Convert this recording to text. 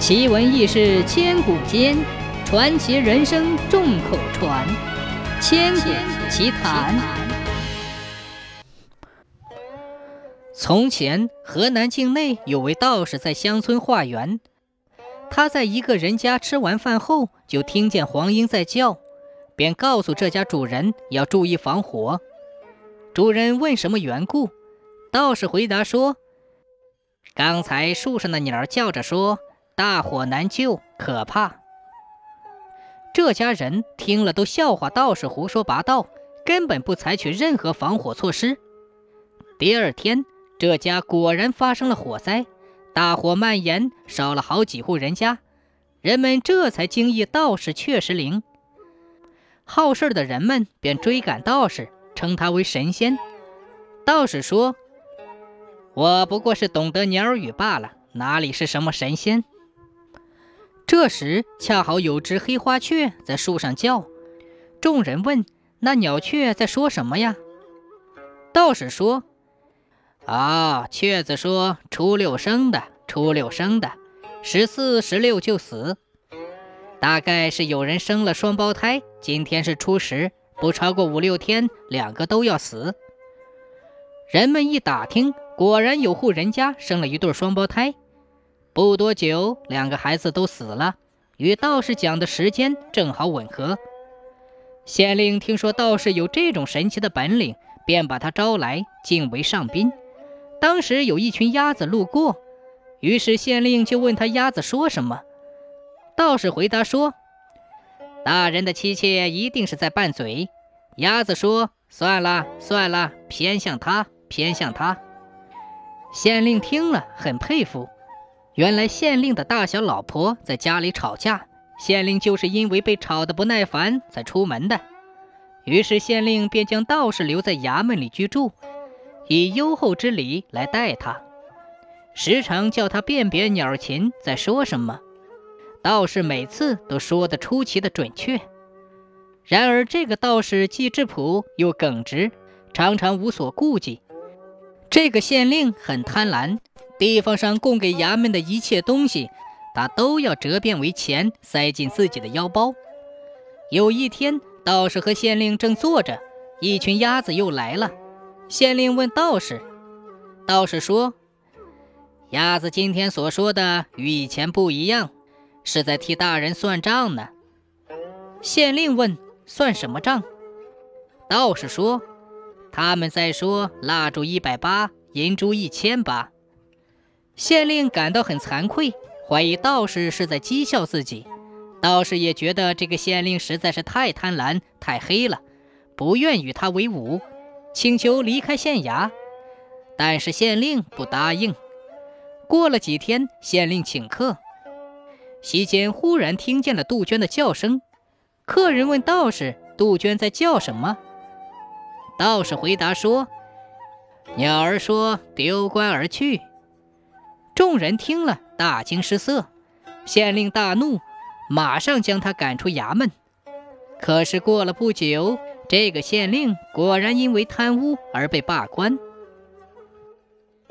奇闻异事千古间，传奇人生众口传。千古奇谈。从前，河南境内有位道士在乡村化缘。他在一个人家吃完饭后，就听见黄莺在叫，便告诉这家主人要注意防火。主人问什么缘故，道士回答说：“刚才树上的鸟叫着说。”大火难救，可怕。这家人听了都笑话道士胡说八道，根本不采取任何防火措施。第二天，这家果然发生了火灾，大火蔓延，烧了好几户人家。人们这才惊异道士确实灵。好事的人们便追赶道士，称他为神仙。道士说：“我不过是懂得鸟语罢了，哪里是什么神仙？”这时，恰好有只黑花雀在树上叫。众人问：“那鸟雀在说什么呀？”道士说：“啊，雀子说，初六生的，初六生的，十四、十六就死。大概是有人生了双胞胎，今天是初十，不超过五六天，两个都要死。”人们一打听，果然有户人家生了一对双胞胎。不多久，两个孩子都死了，与道士讲的时间正好吻合。县令听说道士有这种神奇的本领，便把他招来，敬为上宾。当时有一群鸭子路过，于是县令就问他鸭子说什么。道士回答说：“大人的妻妾一定是在拌嘴。”鸭子说：“算了算了，偏向他，偏向他。”县令听了很佩服。原来县令的大小老婆在家里吵架，县令就是因为被吵得不耐烦才出门的。于是县令便将道士留在衙门里居住，以优厚之礼来待他，时常叫他辨别鸟禽在说什么。道士每次都说得出奇的准确。然而这个道士既质朴又耿直，常常无所顾忌。这个县令很贪婪。地方上供给衙门的一切东西，他都要折变为钱，塞进自己的腰包。有一天，道士和县令正坐着，一群鸭子又来了。县令问道士：“道士说，鸭子今天所说的与以前不一样，是在替大人算账呢。”县令问：“算什么账？”道士说：“他们在说蜡烛一百八，银珠一千八。”县令感到很惭愧，怀疑道士是在讥笑自己。道士也觉得这个县令实在是太贪婪、太黑了，不愿与他为伍，请求离开县衙。但是县令不答应。过了几天，县令请客，席间忽然听见了杜鹃的叫声。客人问道士：“杜鹃在叫什么？”道士回答说：“鸟儿说丢官而去。”众人听了，大惊失色。县令大怒，马上将他赶出衙门。可是过了不久，这个县令果然因为贪污而被罢官。